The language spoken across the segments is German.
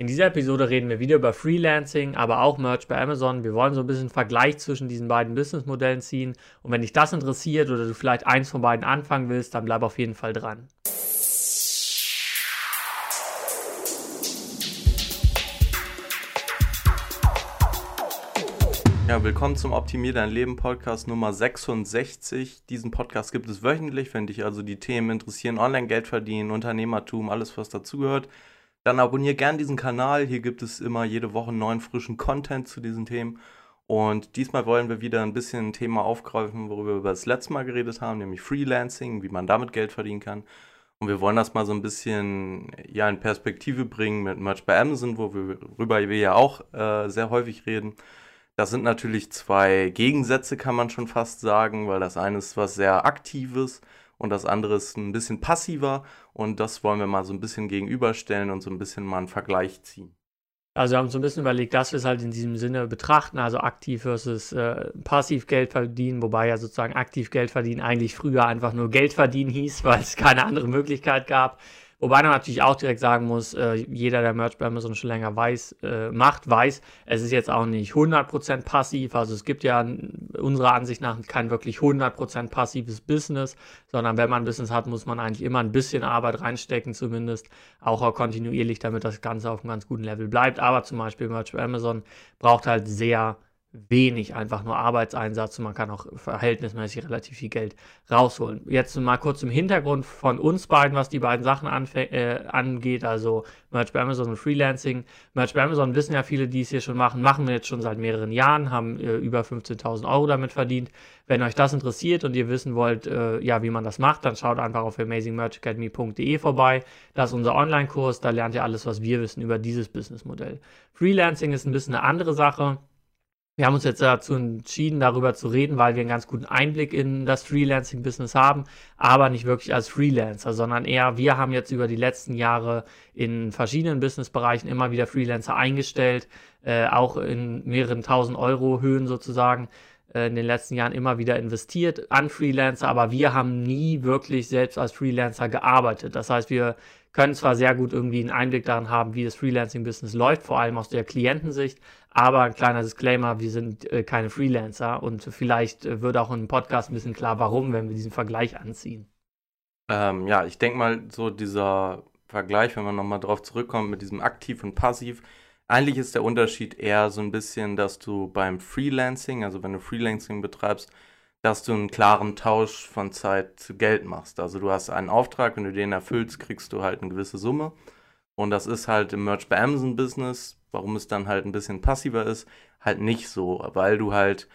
In dieser Episode reden wir wieder über Freelancing, aber auch Merch bei Amazon. Wir wollen so ein bisschen Vergleich zwischen diesen beiden Businessmodellen ziehen. Und wenn dich das interessiert oder du vielleicht eins von beiden anfangen willst, dann bleib auf jeden Fall dran. Ja, willkommen zum Optimier dein Leben Podcast Nummer 66. Diesen Podcast gibt es wöchentlich, wenn dich also die Themen interessieren, Online-Geld verdienen, Unternehmertum, alles was dazugehört dann abonniere gern diesen Kanal. Hier gibt es immer jede Woche neuen frischen Content zu diesen Themen. Und diesmal wollen wir wieder ein bisschen ein Thema aufgreifen, worüber wir das letzte Mal geredet haben, nämlich Freelancing, wie man damit Geld verdienen kann. Und wir wollen das mal so ein bisschen ja, in Perspektive bringen mit Merch bei Amazon, worüber wir ja auch äh, sehr häufig reden. Das sind natürlich zwei Gegensätze, kann man schon fast sagen, weil das eine ist was sehr Aktives und das andere ist ein bisschen passiver und das wollen wir mal so ein bisschen gegenüberstellen und so ein bisschen mal einen Vergleich ziehen. Also wir haben so ein bisschen überlegt, dass wir es halt in diesem Sinne betrachten, also aktiv versus äh, passiv Geld verdienen, wobei ja sozusagen aktiv Geld verdienen eigentlich früher einfach nur Geld verdienen hieß, weil es keine andere Möglichkeit gab. Wobei man natürlich auch direkt sagen muss, äh, jeder, der Merch bei Amazon schon länger weiß, äh, macht, weiß, es ist jetzt auch nicht 100% passiv. Also es gibt ja unserer Ansicht nach kein wirklich 100% passives Business, sondern wenn man ein Business hat, muss man eigentlich immer ein bisschen Arbeit reinstecken, zumindest auch kontinuierlich, damit das Ganze auf einem ganz guten Level bleibt. Aber zum Beispiel Merch bei Amazon braucht halt sehr wenig einfach nur Arbeitseinsatz und man kann auch verhältnismäßig relativ viel Geld rausholen. Jetzt mal kurz im Hintergrund von uns beiden, was die beiden Sachen äh, angeht, also Merch bei Amazon und Freelancing. Merch bei Amazon wissen ja viele, die es hier schon machen, machen wir jetzt schon seit mehreren Jahren, haben äh, über 15.000 Euro damit verdient. Wenn euch das interessiert und ihr wissen wollt, äh, ja, wie man das macht, dann schaut einfach auf amazingmerchacademy.de vorbei. Das ist unser Online-Kurs, da lernt ihr alles, was wir wissen über dieses Businessmodell. Freelancing ist ein bisschen eine andere Sache. Wir haben uns jetzt dazu entschieden, darüber zu reden, weil wir einen ganz guten Einblick in das Freelancing-Business haben, aber nicht wirklich als Freelancer, sondern eher, wir haben jetzt über die letzten Jahre in verschiedenen Businessbereichen immer wieder Freelancer eingestellt, äh, auch in mehreren tausend Euro Höhen sozusagen in den letzten Jahren immer wieder investiert an Freelancer, aber wir haben nie wirklich selbst als Freelancer gearbeitet. Das heißt, wir können zwar sehr gut irgendwie einen Einblick daran haben, wie das Freelancing-Business läuft, vor allem aus der Klientensicht, aber ein kleiner Disclaimer, wir sind äh, keine Freelancer und vielleicht äh, wird auch im Podcast ein bisschen klar, warum, wenn wir diesen Vergleich anziehen. Ähm, ja, ich denke mal, so dieser Vergleich, wenn man nochmal drauf zurückkommt mit diesem aktiv und passiv, eigentlich ist der Unterschied eher so ein bisschen, dass du beim Freelancing, also wenn du Freelancing betreibst, dass du einen klaren Tausch von Zeit zu Geld machst. Also du hast einen Auftrag, wenn du den erfüllst, kriegst du halt eine gewisse Summe. Und das ist halt im Merch bei Amazon Business, warum es dann halt ein bisschen passiver ist, halt nicht so, weil du halt,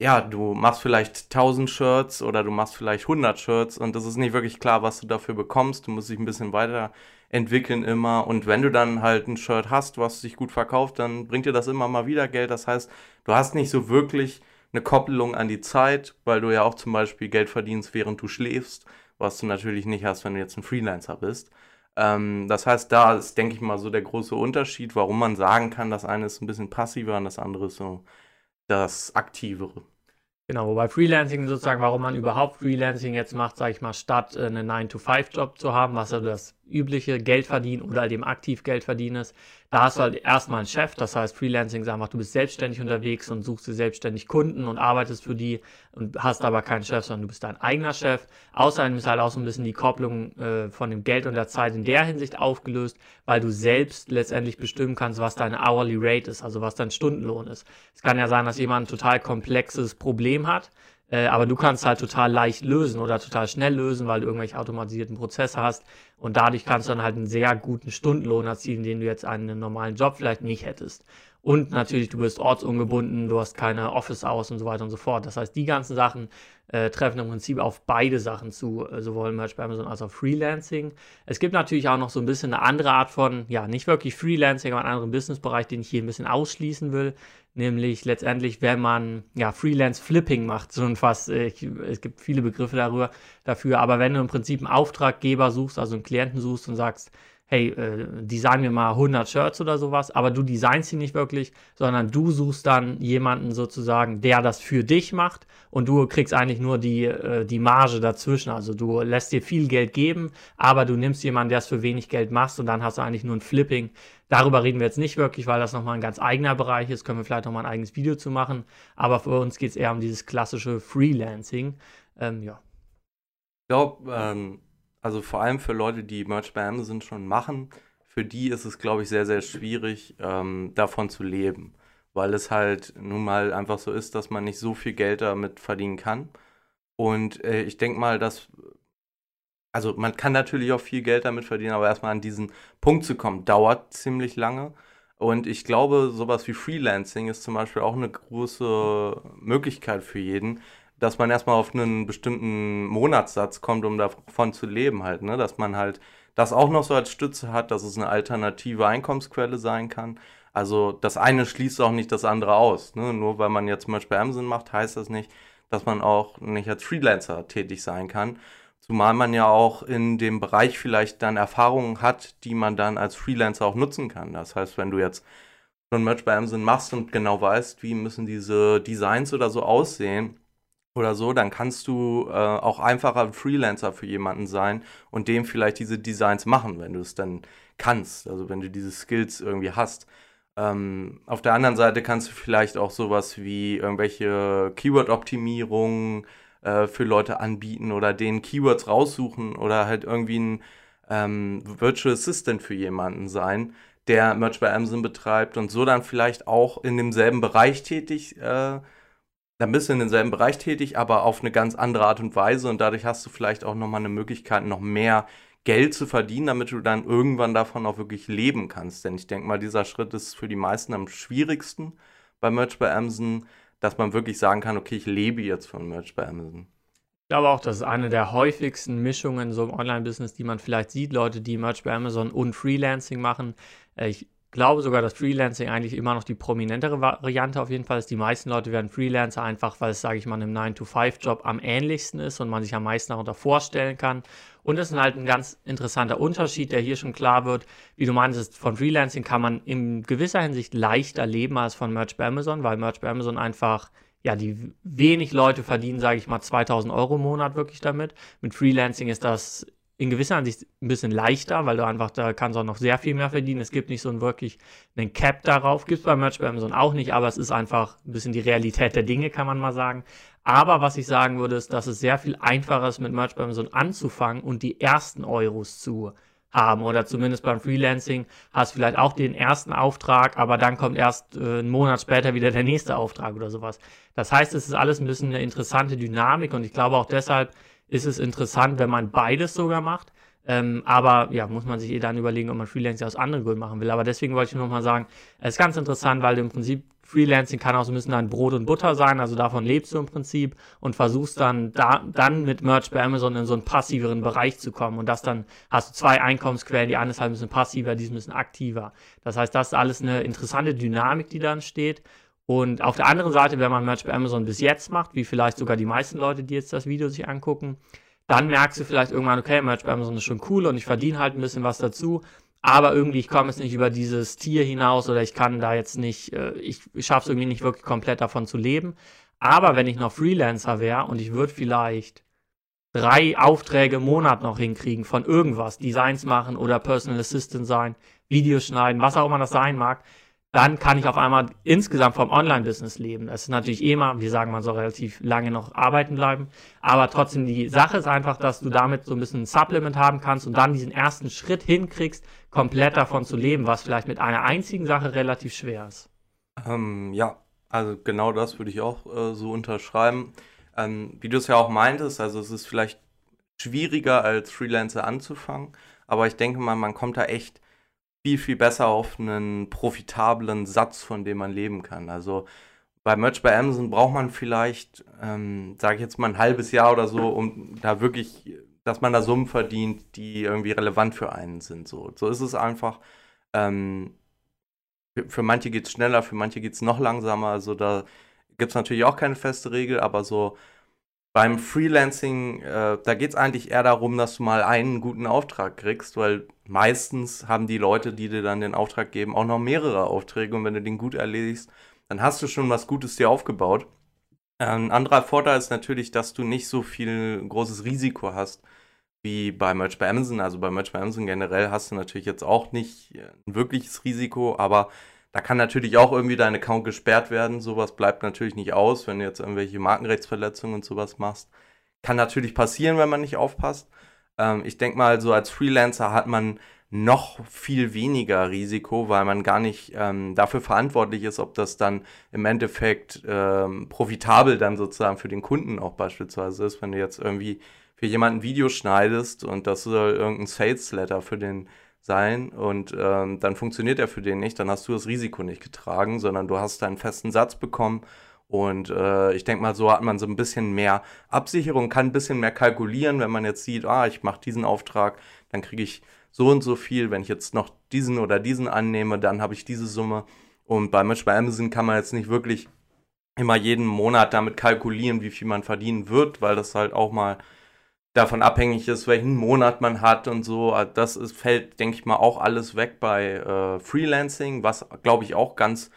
ja, du machst vielleicht 1000 Shirts oder du machst vielleicht 100 Shirts und das ist nicht wirklich klar, was du dafür bekommst. Du musst dich ein bisschen weiterentwickeln immer und wenn du dann halt ein Shirt hast, was sich gut verkauft, dann bringt dir das immer mal wieder Geld. Das heißt, du hast nicht so wirklich eine Koppelung an die Zeit, weil du ja auch zum Beispiel Geld verdienst, während du schläfst, was du natürlich nicht hast, wenn du jetzt ein Freelancer bist. Ähm, das heißt, da ist, denke ich mal, so der große Unterschied, warum man sagen kann, das eine ist ein bisschen passiver und das andere ist so das Aktivere. Genau, wobei Freelancing sozusagen, warum man überhaupt Freelancing jetzt macht, sage ich mal, statt äh, einen 9-to-5-Job zu haben, was ja das übliche Geld verdienen oder eben aktiv Geld verdienen ist, da hast du halt erstmal einen Chef, das heißt Freelancing ist einfach, du bist selbstständig unterwegs und suchst dir selbstständig Kunden und arbeitest für die und hast aber keinen Chef, sondern du bist dein eigener Chef. Außerdem ist halt auch so ein bisschen die Kopplung äh, von dem Geld und der Zeit in der Hinsicht aufgelöst, weil du selbst letztendlich bestimmen kannst, was deine Hourly Rate ist, also was dein Stundenlohn ist. Es kann ja sein, dass jemand ein total komplexes Problem hat, äh, aber du kannst halt total leicht lösen oder total schnell lösen, weil du irgendwelche automatisierten Prozesse hast. Und dadurch kannst du dann halt einen sehr guten Stundenlohn erzielen, den du jetzt einen normalen Job vielleicht nicht hättest. Und natürlich, du bist ortsungebunden, du hast keine Office aus und so weiter und so fort. Das heißt, die ganzen Sachen äh, treffen im Prinzip auf beide Sachen zu, äh, sowohl Merch bei Amazon als auch Freelancing. Es gibt natürlich auch noch so ein bisschen eine andere Art von, ja, nicht wirklich Freelancing, aber einen anderen Businessbereich, den ich hier ein bisschen ausschließen will nämlich letztendlich, wenn man ja Freelance Flipping macht, schon fast, äh, ich, es gibt viele Begriffe darüber dafür, aber wenn du im Prinzip einen Auftraggeber suchst, also einen Klienten suchst und sagst, hey, äh, design mir mal 100 Shirts oder sowas, aber du designst sie nicht wirklich, sondern du suchst dann jemanden sozusagen, der das für dich macht und du kriegst eigentlich nur die, äh, die Marge dazwischen. Also du lässt dir viel Geld geben, aber du nimmst jemanden, der es für wenig Geld macht und dann hast du eigentlich nur ein Flipping. Darüber reden wir jetzt nicht wirklich, weil das nochmal ein ganz eigener Bereich ist. Können wir vielleicht nochmal ein eigenes Video zu machen. Aber für uns geht es eher um dieses klassische Freelancing. Ähm, ja. Ich glaube, ähm, also vor allem für Leute, die Merch bei Amazon schon machen, für die ist es, glaube ich, sehr, sehr schwierig, ähm, davon zu leben. Weil es halt nun mal einfach so ist, dass man nicht so viel Geld damit verdienen kann. Und äh, ich denke mal, dass also man kann natürlich auch viel Geld damit verdienen, aber erstmal an diesen Punkt zu kommen, dauert ziemlich lange. Und ich glaube, sowas wie Freelancing ist zum Beispiel auch eine große Möglichkeit für jeden, dass man erstmal auf einen bestimmten Monatssatz kommt, um davon zu leben halt, ne? Dass man halt das auch noch so als Stütze hat, dass es eine alternative Einkommensquelle sein kann. Also das eine schließt auch nicht das andere aus. Ne? Nur weil man jetzt zum Beispiel Amazon macht, heißt das nicht, dass man auch nicht als Freelancer tätig sein kann. Zumal man ja auch in dem Bereich vielleicht dann Erfahrungen hat, die man dann als Freelancer auch nutzen kann. Das heißt, wenn du jetzt schon Merch bei Amazon machst und genau weißt, wie müssen diese Designs oder so aussehen oder so, dann kannst du äh, auch einfacher Freelancer für jemanden sein und dem vielleicht diese Designs machen, wenn du es dann kannst, also wenn du diese Skills irgendwie hast. Ähm, auf der anderen Seite kannst du vielleicht auch sowas wie irgendwelche Keyword-Optimierungen, äh, für Leute anbieten oder denen Keywords raussuchen oder halt irgendwie ein ähm, Virtual Assistant für jemanden sein, der Merch bei Amazon betreibt und so dann vielleicht auch in demselben Bereich tätig, äh, dann bist du in demselben Bereich tätig, aber auf eine ganz andere Art und Weise und dadurch hast du vielleicht auch nochmal eine Möglichkeit, noch mehr Geld zu verdienen, damit du dann irgendwann davon auch wirklich leben kannst. Denn ich denke mal, dieser Schritt ist für die meisten am schwierigsten bei Merch bei Amazon, dass man wirklich sagen kann, okay, ich lebe jetzt von Merch bei Amazon. Ich glaube auch, das ist eine der häufigsten Mischungen so im Online-Business, die man vielleicht sieht. Leute, die Merch bei Amazon und Freelancing machen. Äh, ich glaube sogar, dass Freelancing eigentlich immer noch die prominentere Variante auf jeden Fall ist. Die meisten Leute werden Freelancer einfach, weil es, sage ich mal, einem 9-to-5-Job am ähnlichsten ist und man sich am meisten darunter vorstellen kann. Und das ist halt ein ganz interessanter Unterschied, der hier schon klar wird. Wie du meintest, von Freelancing kann man in gewisser Hinsicht leichter leben als von Merch bei Amazon, weil Merch bei Amazon einfach ja, die wenig Leute verdienen, sage ich mal, 2000 Euro im Monat wirklich damit. Mit Freelancing ist das in gewisser Hinsicht ein bisschen leichter, weil du einfach, da kannst auch noch sehr viel mehr verdienen. Es gibt nicht so ein wirklich einen Cap darauf, gibt es bei Merch bei Amazon auch nicht, aber es ist einfach ein bisschen die Realität der Dinge, kann man mal sagen. Aber was ich sagen würde, ist, dass es sehr viel einfacher ist, mit Merch bei Amazon anzufangen und die ersten Euros zu haben oder zumindest beim Freelancing hast du vielleicht auch den ersten Auftrag, aber dann kommt erst äh, einen Monat später wieder der nächste Auftrag oder sowas. Das heißt, es ist alles ein bisschen eine interessante Dynamik und ich glaube auch deshalb ist es interessant, wenn man beides sogar macht. Ähm, aber ja, muss man sich eh dann überlegen, ob man Freelancing aus anderen Gründen machen will. Aber deswegen wollte ich nochmal sagen, es ist ganz interessant, weil du im Prinzip Freelancing kann auch so ein bisschen dein Brot und Butter sein, also davon lebst du im Prinzip und versuchst dann da, dann mit Merch bei Amazon in so einen passiveren Bereich zu kommen. Und das dann hast du zwei Einkommensquellen, die eine ist halt ein bisschen passiver, die ist ein bisschen aktiver. Das heißt, das ist alles eine interessante Dynamik, die dann steht. Und auf der anderen Seite, wenn man Merch bei Amazon bis jetzt macht, wie vielleicht sogar die meisten Leute, die jetzt das Video sich angucken, dann merkst du vielleicht irgendwann, okay, Merch bei Amazon ist schon cool und ich verdiene halt ein bisschen was dazu, aber irgendwie, ich komme jetzt nicht über dieses Tier hinaus oder ich kann da jetzt nicht, äh, ich, ich schaffe es irgendwie nicht wirklich komplett davon zu leben. Aber wenn ich noch Freelancer wäre und ich würde vielleicht drei Aufträge im Monat noch hinkriegen von irgendwas, Designs machen oder Personal Assistant sein, Videos schneiden, was auch immer das sein mag, dann kann ich auf einmal insgesamt vom Online-Business leben. Das ist natürlich immer, wir sagen, man soll relativ lange noch arbeiten bleiben, aber trotzdem die Sache ist einfach, dass du damit so ein bisschen ein Supplement haben kannst und dann diesen ersten Schritt hinkriegst, komplett davon zu leben, was vielleicht mit einer einzigen Sache relativ schwer ist. Ähm, ja, also genau das würde ich auch äh, so unterschreiben. Ähm, wie du es ja auch meintest, also es ist vielleicht schwieriger als Freelancer anzufangen, aber ich denke mal, man kommt da echt viel, viel besser auf einen profitablen Satz, von dem man leben kann. Also bei Merch bei Amazon braucht man vielleicht, ähm, sage ich jetzt mal, ein halbes Jahr oder so, um da wirklich, dass man da Summen verdient, die irgendwie relevant für einen sind. So, so ist es einfach. Ähm, für, für manche geht es schneller, für manche geht es noch langsamer. Also da gibt es natürlich auch keine feste Regel, aber so Beim Freelancing, äh, da geht es eigentlich eher darum, dass du mal einen guten Auftrag kriegst, weil meistens haben die Leute, die dir dann den Auftrag geben, auch noch mehrere Aufträge und wenn du den gut erledigst, dann hast du schon was Gutes dir aufgebaut. Ein anderer Vorteil ist natürlich, dass du nicht so viel großes Risiko hast wie bei Merch bei Amazon. Also bei Merch bei Amazon generell hast du natürlich jetzt auch nicht ein wirkliches Risiko, aber da kann natürlich auch irgendwie dein Account gesperrt werden. Sowas bleibt natürlich nicht aus, wenn du jetzt irgendwelche Markenrechtsverletzungen und sowas machst. Kann natürlich passieren, wenn man nicht aufpasst. Ähm, ich denke mal, so als Freelancer hat man noch viel weniger Risiko, weil man gar nicht ähm, dafür verantwortlich ist, ob das dann im Endeffekt ähm, profitabel dann sozusagen für den Kunden auch beispielsweise ist, wenn du jetzt irgendwie für jemanden ein Video schneidest und das soll irgendein Sales Letter für den sein und ähm, dann funktioniert er für den nicht, dann hast du das Risiko nicht getragen, sondern du hast deinen festen Satz bekommen und äh, ich denke mal, so hat man so ein bisschen mehr Absicherung, kann ein bisschen mehr kalkulieren, wenn man jetzt sieht, ah, ich mache diesen Auftrag, dann kriege ich so und so viel. Wenn ich jetzt noch diesen oder diesen annehme, dann habe ich diese Summe. Und bei Match bei Amazon kann man jetzt nicht wirklich immer jeden Monat damit kalkulieren, wie viel man verdienen wird, weil das halt auch mal davon abhängig ist, welchen Monat man hat und so. Also das ist, fällt, denke ich mal, auch alles weg bei äh, Freelancing, was, glaube ich, auch ganz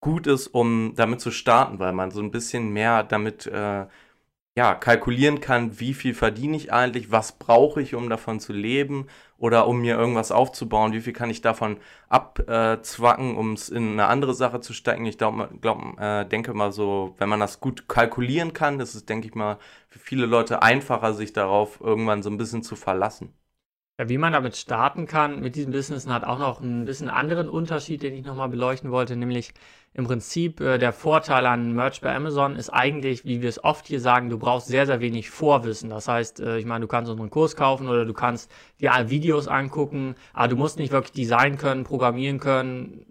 gut ist, um damit zu starten, weil man so ein bisschen mehr damit äh, ja, kalkulieren kann, wie viel verdiene ich eigentlich, was brauche ich, um davon zu leben oder um mir irgendwas aufzubauen, wie viel kann ich davon abzwacken, um es in eine andere Sache zu stecken. Ich glaube, glaub, äh, denke mal so, wenn man das gut kalkulieren kann, ist es, denke ich mal, für viele Leute einfacher, sich darauf irgendwann so ein bisschen zu verlassen. Ja, wie man damit starten kann mit diesem Business hat auch noch ein bisschen anderen Unterschied, den ich nochmal beleuchten wollte, nämlich im Prinzip äh, der Vorteil an Merch bei Amazon ist eigentlich, wie wir es oft hier sagen, du brauchst sehr, sehr wenig Vorwissen. Das heißt, äh, ich meine, du kannst unseren Kurs kaufen oder du kannst dir Videos angucken, aber du musst nicht wirklich designen können, programmieren können,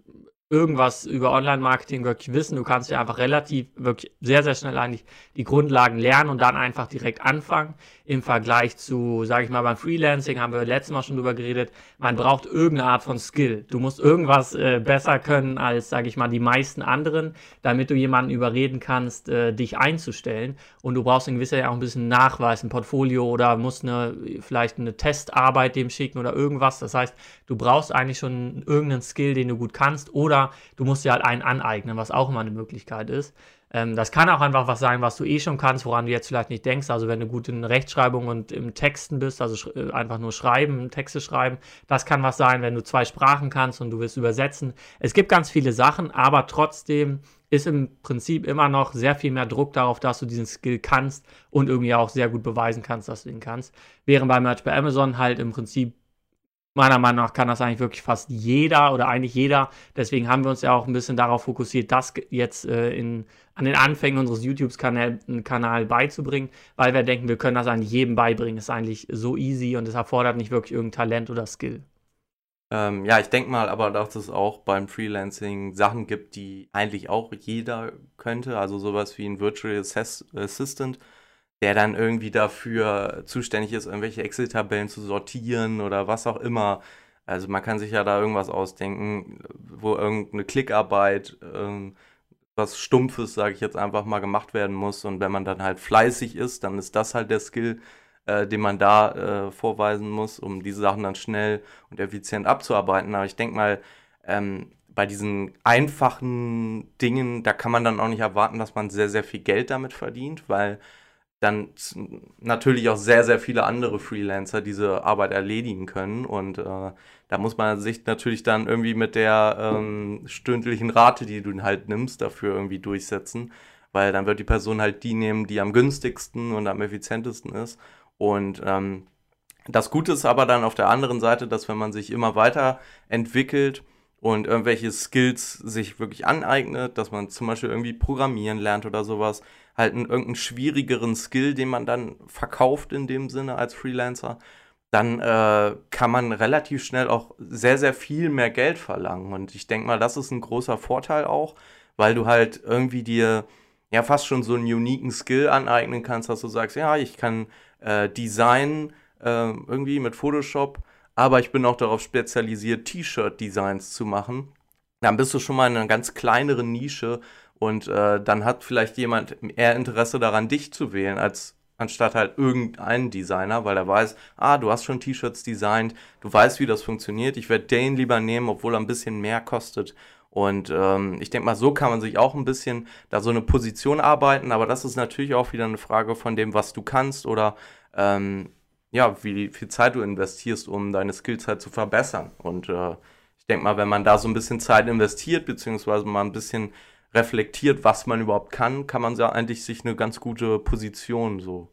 irgendwas über Online-Marketing wirklich wissen. Du kannst ja einfach relativ, wirklich sehr, sehr schnell eigentlich die Grundlagen lernen und dann einfach direkt anfangen. Im Vergleich zu, sage ich mal, beim Freelancing haben wir letztes Mal schon drüber geredet, man braucht irgendeine Art von Skill. Du musst irgendwas äh, besser können als, sage ich mal, die meisten anderen, damit du jemanden überreden kannst, äh, dich einzustellen. Und du brauchst in gewisser Weise auch ein bisschen Nachweis, ein Portfolio oder musst eine, vielleicht eine Testarbeit dem schicken oder irgendwas. Das heißt, du brauchst eigentlich schon irgendeinen Skill, den du gut kannst oder du musst dir halt einen aneignen, was auch immer eine Möglichkeit ist. Ähm, das kann auch einfach was sein, was du eh schon kannst, woran du jetzt vielleicht nicht denkst. Also wenn du gut in Rechtschreibung und im Texten bist, also äh, einfach nur schreiben, Texte schreiben, das kann was sein, wenn du zwei Sprachen kannst und du willst übersetzen. Es gibt ganz viele Sachen, aber trotzdem ist im Prinzip immer noch sehr viel mehr Druck darauf, dass du diesen Skill kannst und irgendwie auch sehr gut beweisen kannst, dass du ihn kannst. Während bei Merch bei Amazon halt im Prinzip meiner Meinung nach kann das eigentlich wirklich fast jeder oder eigentlich jeder. Deswegen haben wir uns ja auch ein bisschen darauf fokussiert, das jetzt äh, in, an den Anfängen unseres YouTube-Kanals beizubringen, weil wir denken, wir können das eigentlich jedem beibringen. ist eigentlich so easy und es erfordert nicht wirklich irgendein Talent oder Skill. Ähm, ja, ich denke mal aber, dass es auch beim Freelancing Sachen gibt, die eigentlich auch jeder könnte. Also sowas wie ein Virtual Assistant der dann irgendwie dafür zuständig ist, irgendwelche Excel-Tabellen zu sortieren oder was auch immer. Also man kann sich ja da irgendwas ausdenken, wo irgendeine Klickarbeit, ähm, was Stumpfes, sage ich jetzt einfach mal, gemacht werden muss. Und wenn man dann halt fleißig ist, dann ist das halt der Skill, äh, den man da äh, vorweisen muss, um diese Sachen dann schnell und effizient abzuarbeiten. Aber ich denke mal, ähm, bei diesen einfachen Dingen, da kann man dann auch nicht erwarten, dass man sehr, sehr viel Geld damit verdient, weil dann natürlich auch sehr, sehr viele andere Freelancer diese Arbeit erledigen können. Und äh, da muss man sich natürlich dann irgendwie mit der ähm, stündlichen Rate, die du halt nimmst, dafür irgendwie durchsetzen. Weil dann wird die Person halt die nehmen, die am günstigsten und am effizientesten ist. Und ähm, das Gute ist aber dann auf der anderen Seite, dass wenn man sich immer weiter entwickelt, und irgendwelche Skills sich wirklich aneignet, dass man zum Beispiel irgendwie programmieren lernt oder sowas, halt einen, irgendeinen schwierigeren Skill, den man dann verkauft in dem Sinne als Freelancer, dann äh, kann man relativ schnell auch sehr, sehr viel mehr Geld verlangen. Und ich denke mal, das ist ein großer Vorteil auch, weil du halt irgendwie dir ja fast schon so einen uniken Skill aneignen kannst, dass du sagst, ja, ich kann äh, Design äh, irgendwie mit Photoshop aber ich bin auch darauf spezialisiert, T-Shirt-Designs zu machen. Dann bist du schon mal in einer ganz kleineren Nische und äh, dann hat vielleicht jemand eher Interesse daran, dich zu wählen, als anstatt halt irgendeinen Designer, weil er weiß, ah, du hast schon T-Shirts designt, du weißt, wie das funktioniert, ich werde den lieber nehmen, obwohl er ein bisschen mehr kostet. Und ähm, ich denke mal, so kann man sich auch ein bisschen da so eine Position arbeiten, aber das ist natürlich auch wieder eine Frage von dem, was du kannst oder ähm, ja, wie viel Zeit du investierst, um deine Skills halt zu verbessern. Und äh, ich denke mal, wenn man da so ein bisschen Zeit investiert, beziehungsweise mal ein bisschen reflektiert, was man überhaupt kann, kann man ja eigentlich sich eine ganz gute Position so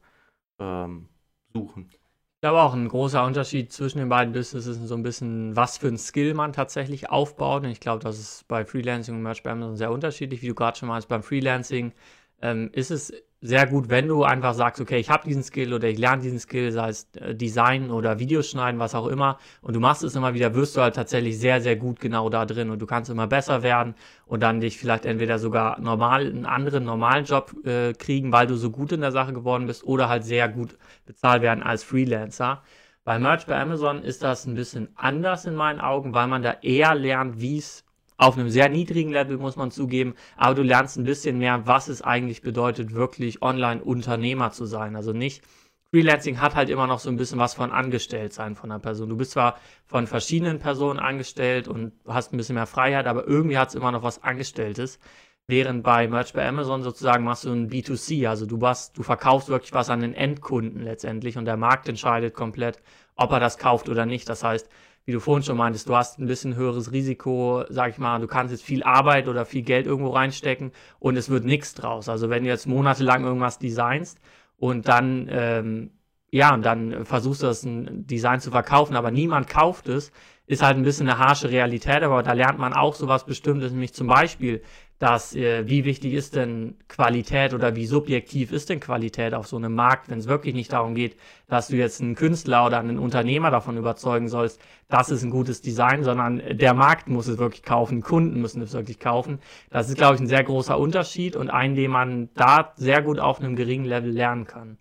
ähm, suchen. Ich glaube auch ein großer Unterschied zwischen den beiden Businesses ist so ein bisschen, was für ein Skill man tatsächlich aufbaut. Und ich glaube, das ist bei Freelancing und Merch bei Amazon sehr unterschiedlich. Wie du gerade schon meinst, beim Freelancing ähm, ist es sehr gut, wenn du einfach sagst, okay, ich habe diesen Skill oder ich lerne diesen Skill, sei es äh, Design oder Videos schneiden, was auch immer, und du machst es immer wieder, wirst du halt tatsächlich sehr, sehr gut genau da drin und du kannst immer besser werden und dann dich vielleicht entweder sogar normal einen anderen normalen Job äh, kriegen, weil du so gut in der Sache geworden bist oder halt sehr gut bezahlt werden als Freelancer. Bei Merch bei Amazon ist das ein bisschen anders in meinen Augen, weil man da eher lernt, wie es auf einem sehr niedrigen Level, muss man zugeben, aber du lernst ein bisschen mehr, was es eigentlich bedeutet, wirklich Online-Unternehmer zu sein. Also nicht, Freelancing hat halt immer noch so ein bisschen was von Angestelltsein von einer Person. Du bist zwar von verschiedenen Personen angestellt und hast ein bisschen mehr Freiheit, aber irgendwie hat es immer noch was Angestelltes. Während bei Merch bei Amazon sozusagen machst du ein B2C, also du, was, du verkaufst wirklich was an den Endkunden letztendlich und der Markt entscheidet komplett, ob er das kauft oder nicht. Das heißt, wie du vorhin schon meintest, du hast ein bisschen höheres Risiko, sag ich mal, du kannst jetzt viel Arbeit oder viel Geld irgendwo reinstecken und es wird nichts draus. Also wenn du jetzt monatelang irgendwas designst und dann, ähm, ja, und dann versuchst du das ein Design zu verkaufen, aber niemand kauft es, ist halt ein bisschen eine harsche Realität, aber da lernt man auch sowas Bestimmtes, nämlich zum Beispiel, dass äh, wie wichtig ist denn Qualität oder wie subjektiv ist denn Qualität auf so einem Markt, wenn es wirklich nicht darum geht, dass du jetzt einen Künstler oder einen Unternehmer davon überzeugen sollst, das ist ein gutes Design, sondern der Markt muss es wirklich kaufen, Kunden müssen es wirklich kaufen. Das ist, glaube ich, ein sehr großer Unterschied und einen, den man da sehr gut auf einem geringen Level lernen kann.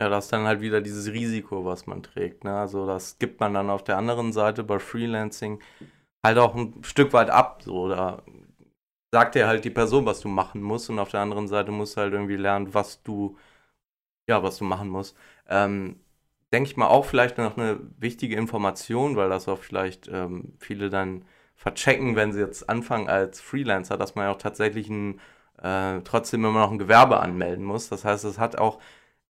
Ja, das ist dann halt wieder dieses Risiko, was man trägt. Ne? Also das gibt man dann auf der anderen Seite bei Freelancing halt auch ein Stück weit ab. So, da sagt dir halt die Person, was du machen musst und auf der anderen Seite musst du halt irgendwie lernen, was du, ja, was du machen musst. Ähm, denke ich mal auch vielleicht noch eine wichtige Information, weil das auch vielleicht ähm, viele dann verchecken, wenn sie jetzt anfangen als Freelancer, dass man ja auch tatsächlich ein, äh, trotzdem immer noch ein Gewerbe anmelden muss. Das heißt, es hat auch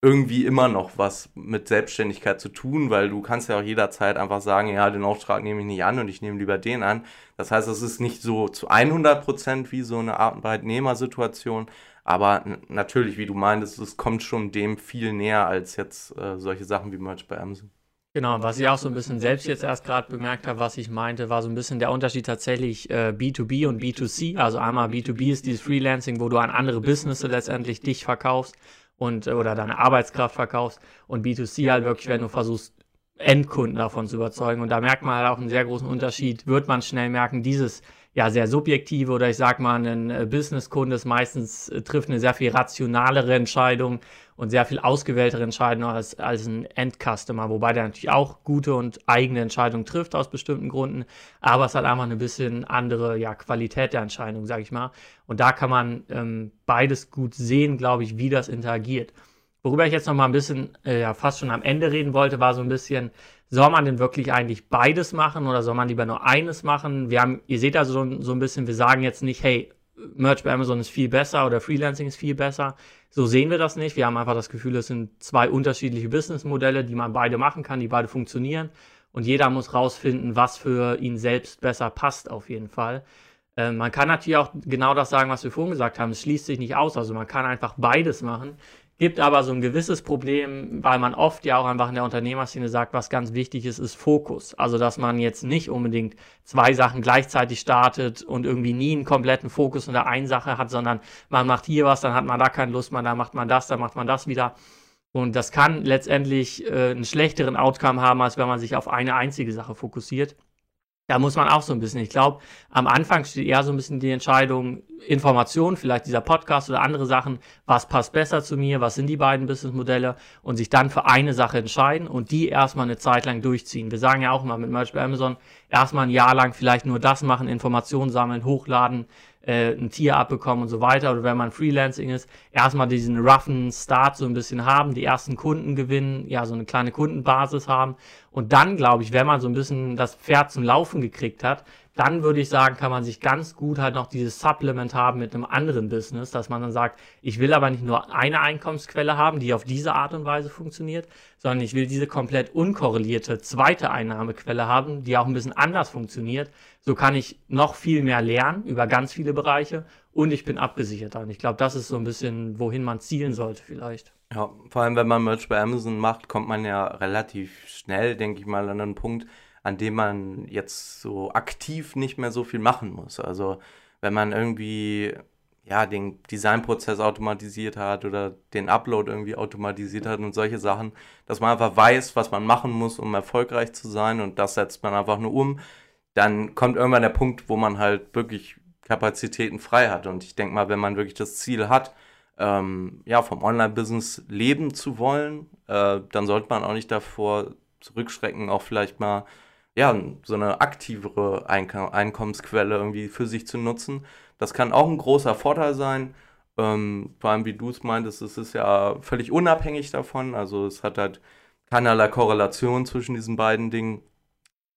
irgendwie immer noch was mit Selbstständigkeit zu tun, weil du kannst ja auch jederzeit einfach sagen, ja, den Auftrag nehme ich nicht an und ich nehme lieber den an. Das heißt, es ist nicht so zu 100 Prozent wie so eine Arbeitnehmersituation, aber natürlich, wie du meintest, es kommt schon dem viel näher als jetzt äh, solche Sachen wie Merch bei Amazon. Genau, was ich auch so ein bisschen selbst jetzt erst gerade bemerkt habe, was ich meinte, war so ein bisschen der Unterschied tatsächlich äh, B2B und B2C. Also einmal B2B ist dieses Freelancing, wo du an andere Businesses letztendlich dich verkaufst und oder deine Arbeitskraft verkaufst und B2C halt wirklich, wenn du versuchst, Endkunden davon zu überzeugen. Und da merkt man halt auch einen sehr großen Unterschied, wird man schnell merken, dieses ja sehr subjektive oder ich sag mal, ein äh, Businesskunde ist meistens äh, trifft eine sehr viel rationalere Entscheidung und sehr viel ausgewähltere Entscheidungen als, als ein Endcustomer, wobei der natürlich auch gute und eigene Entscheidungen trifft aus bestimmten Gründen, aber es hat einfach eine bisschen andere ja, Qualität der Entscheidung, sag ich mal. Und da kann man ähm, beides gut sehen, glaube ich, wie das interagiert. Worüber ich jetzt noch mal ein bisschen, äh, ja, fast schon am Ende reden wollte, war so ein bisschen, soll man denn wirklich eigentlich beides machen oder soll man lieber nur eines machen? Wir haben, ihr seht also so, so ein bisschen, wir sagen jetzt nicht, hey, Merch bei Amazon ist viel besser oder Freelancing ist viel besser. So sehen wir das nicht. Wir haben einfach das Gefühl, es sind zwei unterschiedliche Businessmodelle, die man beide machen kann, die beide funktionieren. Und jeder muss rausfinden, was für ihn selbst besser passt, auf jeden Fall. Äh, man kann natürlich auch genau das sagen, was wir vorhin gesagt haben. Es schließt sich nicht aus. Also man kann einfach beides machen. Gibt aber so ein gewisses Problem, weil man oft ja auch einfach in der Unternehmerszene sagt, was ganz wichtig ist, ist Fokus. Also, dass man jetzt nicht unbedingt zwei Sachen gleichzeitig startet und irgendwie nie einen kompletten Fokus unter eine Sache hat, sondern man macht hier was, dann hat man da keine Lust mehr, dann macht man das, dann macht man das wieder. Und das kann letztendlich äh, einen schlechteren Outcome haben, als wenn man sich auf eine einzige Sache fokussiert. Da muss man auch so ein bisschen, ich glaube, am Anfang steht eher so ein bisschen die Entscheidung, Informationen, vielleicht dieser Podcast oder andere Sachen, was passt besser zu mir, was sind die beiden Businessmodelle und sich dann für eine Sache entscheiden und die erstmal eine Zeit lang durchziehen. Wir sagen ja auch immer mit Merch bei Amazon, erstmal ein Jahr lang vielleicht nur das machen, Informationen sammeln, hochladen, äh, ein Tier abbekommen und so weiter. Oder wenn man Freelancing ist, erstmal diesen roughen Start so ein bisschen haben, die ersten Kunden gewinnen, ja, so eine kleine Kundenbasis haben. Und dann, glaube ich, wenn man so ein bisschen das Pferd zum Laufen gekriegt hat, dann würde ich sagen, kann man sich ganz gut halt noch dieses Supplement haben mit einem anderen Business, dass man dann sagt, ich will aber nicht nur eine Einkommensquelle haben, die auf diese Art und Weise funktioniert, sondern ich will diese komplett unkorrelierte zweite Einnahmequelle haben, die auch ein bisschen anders funktioniert. So kann ich noch viel mehr lernen über ganz viele Bereiche und ich bin abgesicherter. Und ich glaube, das ist so ein bisschen, wohin man zielen sollte vielleicht. Ja, vor allem, wenn man Merch bei Amazon macht, kommt man ja relativ schnell, denke ich mal, an einen Punkt, an dem man jetzt so aktiv nicht mehr so viel machen muss. Also wenn man irgendwie ja, den Designprozess automatisiert hat oder den Upload irgendwie automatisiert hat und solche Sachen, dass man einfach weiß, was man machen muss, um erfolgreich zu sein und das setzt man einfach nur um, dann kommt irgendwann der Punkt, wo man halt wirklich Kapazitäten frei hat. Und ich denke mal, wenn man wirklich das Ziel hat, ähm, ja, vom Online-Business leben zu wollen, äh, dann sollte man auch nicht davor zurückschrecken, auch vielleicht mal ja, so eine aktivere Einkom Einkommensquelle irgendwie für sich zu nutzen. Das kann auch ein großer Vorteil sein. Ähm, vor allem, wie du es meintest, es ist ja völlig unabhängig davon. Also es hat halt keinerlei Korrelation zwischen diesen beiden Dingen.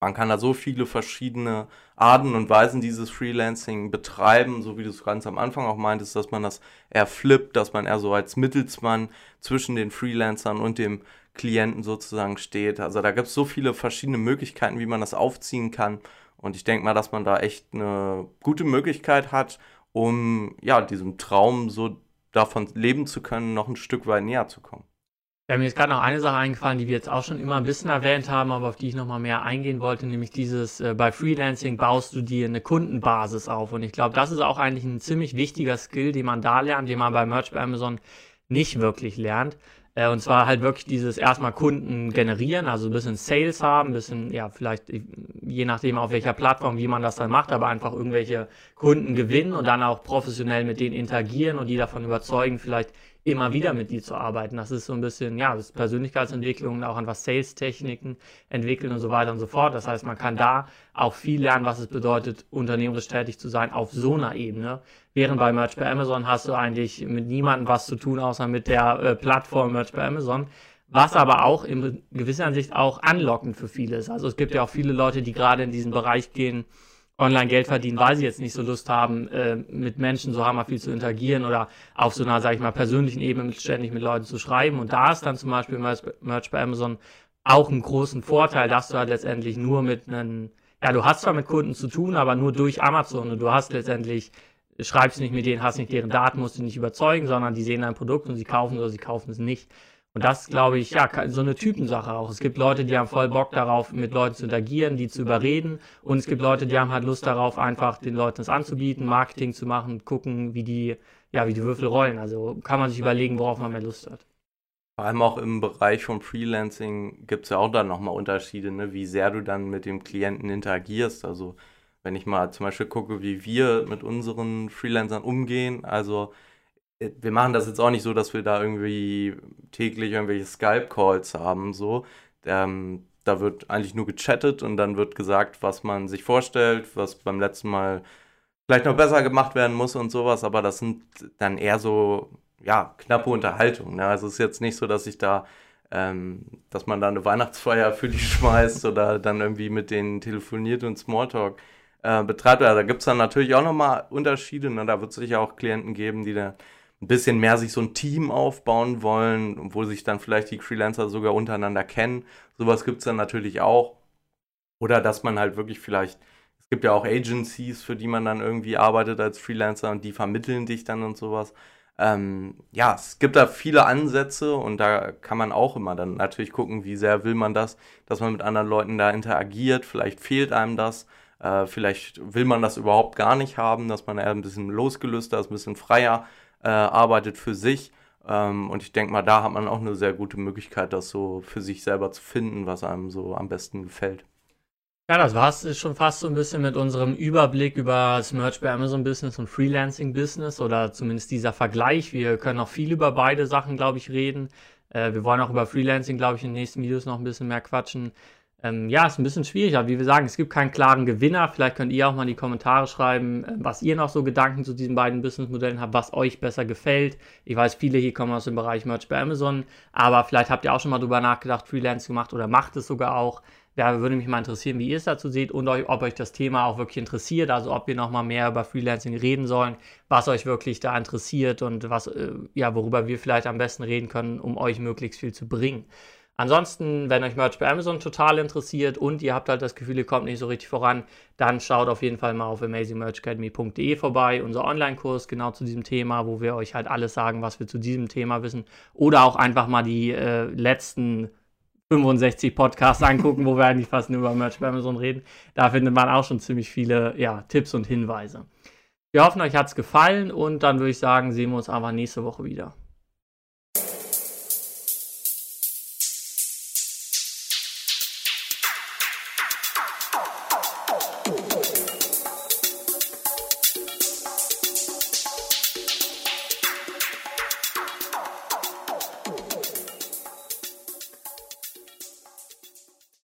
Man kann da so viele verschiedene Arten und Weisen dieses Freelancing betreiben, so wie du es ganz am Anfang auch meintest, dass man das eher flippt, dass man eher so als Mittelsmann zwischen den Freelancern und dem Klienten sozusagen steht. Also da gibt es so viele verschiedene Möglichkeiten, wie man das aufziehen kann. Und ich denke mal, dass man da echt eine gute Möglichkeit hat, um ja diesem Traum so davon leben zu können, noch ein Stück weit näher zu kommen. Ja, mir ist gerade noch eine Sache eingefallen, die wir jetzt auch schon immer ein bisschen erwähnt haben, aber auf die ich nochmal mehr eingehen wollte, nämlich dieses, äh, bei Freelancing baust du dir eine Kundenbasis auf. Und ich glaube, das ist auch eigentlich ein ziemlich wichtiger Skill, den man da lernt, den man bei Merch bei Amazon nicht wirklich lernt. Äh, und zwar halt wirklich dieses erstmal Kunden generieren, also ein bisschen Sales haben, ein bisschen, ja, vielleicht je nachdem auf welcher Plattform, wie man das dann macht, aber einfach irgendwelche Kunden gewinnen und dann auch professionell mit denen interagieren und die davon überzeugen, vielleicht immer wieder mit dir zu arbeiten. Das ist so ein bisschen, ja, das ist Persönlichkeitsentwicklung, auch an was Sales-Techniken entwickeln und so weiter und so fort. Das heißt, man kann da auch viel lernen, was es bedeutet, unternehmerisch tätig zu sein auf so einer Ebene. Während bei Merch bei Amazon hast du eigentlich mit niemandem was zu tun, außer mit der äh, Plattform Merch bei Amazon. Was aber auch in gewisser Hinsicht auch anlockend für viele ist. Also es gibt ja auch viele Leute, die gerade in diesen Bereich gehen, online Geld verdienen, weil sie jetzt nicht so Lust haben, äh, mit Menschen so hammer viel zu interagieren oder auf so einer, sag ich mal, persönlichen Ebene ständig mit Leuten zu schreiben. Und da ist dann zum Beispiel Merch bei Amazon auch einen großen Vorteil, dass du halt letztendlich nur mit einem, ja, du hast zwar mit Kunden zu tun, aber nur durch Amazon und du hast letztendlich, schreibst nicht mit denen, hast nicht deren Daten, musst du nicht überzeugen, sondern die sehen dein Produkt und sie kaufen oder sie kaufen es nicht. Und das glaube ich, ja, so eine Typensache auch. Es gibt Leute, die haben voll Bock darauf, mit Leuten zu interagieren, die zu überreden. Und es gibt Leute, die haben halt Lust darauf, einfach den Leuten das anzubieten, Marketing zu machen, gucken, wie die, ja, wie die Würfel rollen. Also kann man sich überlegen, worauf man mehr Lust hat. Vor allem auch im Bereich von Freelancing gibt es ja auch dann nochmal Unterschiede, ne? wie sehr du dann mit dem Klienten interagierst. Also wenn ich mal zum Beispiel gucke, wie wir mit unseren Freelancern umgehen, also wir machen das jetzt auch nicht so, dass wir da irgendwie täglich irgendwelche Skype-Calls haben, so. Ähm, da wird eigentlich nur gechattet und dann wird gesagt, was man sich vorstellt, was beim letzten Mal vielleicht noch besser gemacht werden muss und sowas, aber das sind dann eher so, ja, knappe Unterhaltungen. Ne? Also es ist jetzt nicht so, dass ich da, ähm, dass man da eine Weihnachtsfeier für die schmeißt oder dann irgendwie mit denen telefoniert und Smalltalk äh, betreibt. Also da gibt es dann natürlich auch nochmal Unterschiede. Ne? Da wird es sicher auch Klienten geben, die da ein bisschen mehr sich so ein Team aufbauen wollen, wo sich dann vielleicht die Freelancer sogar untereinander kennen. Sowas gibt es dann natürlich auch. Oder dass man halt wirklich vielleicht, es gibt ja auch Agencies, für die man dann irgendwie arbeitet als Freelancer und die vermitteln dich dann und sowas. Ähm, ja, es gibt da viele Ansätze und da kann man auch immer dann natürlich gucken, wie sehr will man das, dass man mit anderen Leuten da interagiert. Vielleicht fehlt einem das. Äh, vielleicht will man das überhaupt gar nicht haben, dass man eher ein bisschen losgelöster ist, ein bisschen freier äh, arbeitet für sich. Ähm, und ich denke mal, da hat man auch eine sehr gute Möglichkeit, das so für sich selber zu finden, was einem so am besten gefällt. Ja, das war es schon fast so ein bisschen mit unserem Überblick über das Merch bei Amazon Business und Freelancing Business oder zumindest dieser Vergleich. Wir können auch viel über beide Sachen, glaube ich, reden. Äh, wir wollen auch über Freelancing, glaube ich, in den nächsten Videos noch ein bisschen mehr quatschen. Ähm, ja, ist ein bisschen schwierig, aber wie wir sagen, es gibt keinen klaren Gewinner. Vielleicht könnt ihr auch mal in die Kommentare schreiben, äh, was ihr noch so Gedanken zu diesen beiden Businessmodellen habt, was euch besser gefällt. Ich weiß, viele hier kommen aus dem Bereich Merch bei Amazon, aber vielleicht habt ihr auch schon mal drüber nachgedacht, Freelancing gemacht oder macht es sogar auch. Ja, würde mich mal interessieren, wie ihr es dazu seht und euch, ob euch das Thema auch wirklich interessiert, also ob wir nochmal mehr über Freelancing reden sollen, was euch wirklich da interessiert und was, äh, ja, worüber wir vielleicht am besten reden können, um euch möglichst viel zu bringen. Ansonsten, wenn euch Merch bei Amazon total interessiert und ihr habt halt das Gefühl, ihr kommt nicht so richtig voran, dann schaut auf jeden Fall mal auf amazingmerchacademy.de vorbei, unser Online-Kurs genau zu diesem Thema, wo wir euch halt alles sagen, was wir zu diesem Thema wissen. Oder auch einfach mal die äh, letzten 65 Podcasts angucken, wo wir eigentlich fast nur über Merch bei Amazon reden. Da findet man auch schon ziemlich viele ja, Tipps und Hinweise. Wir hoffen, euch hat es gefallen und dann würde ich sagen, sehen wir uns einfach nächste Woche wieder.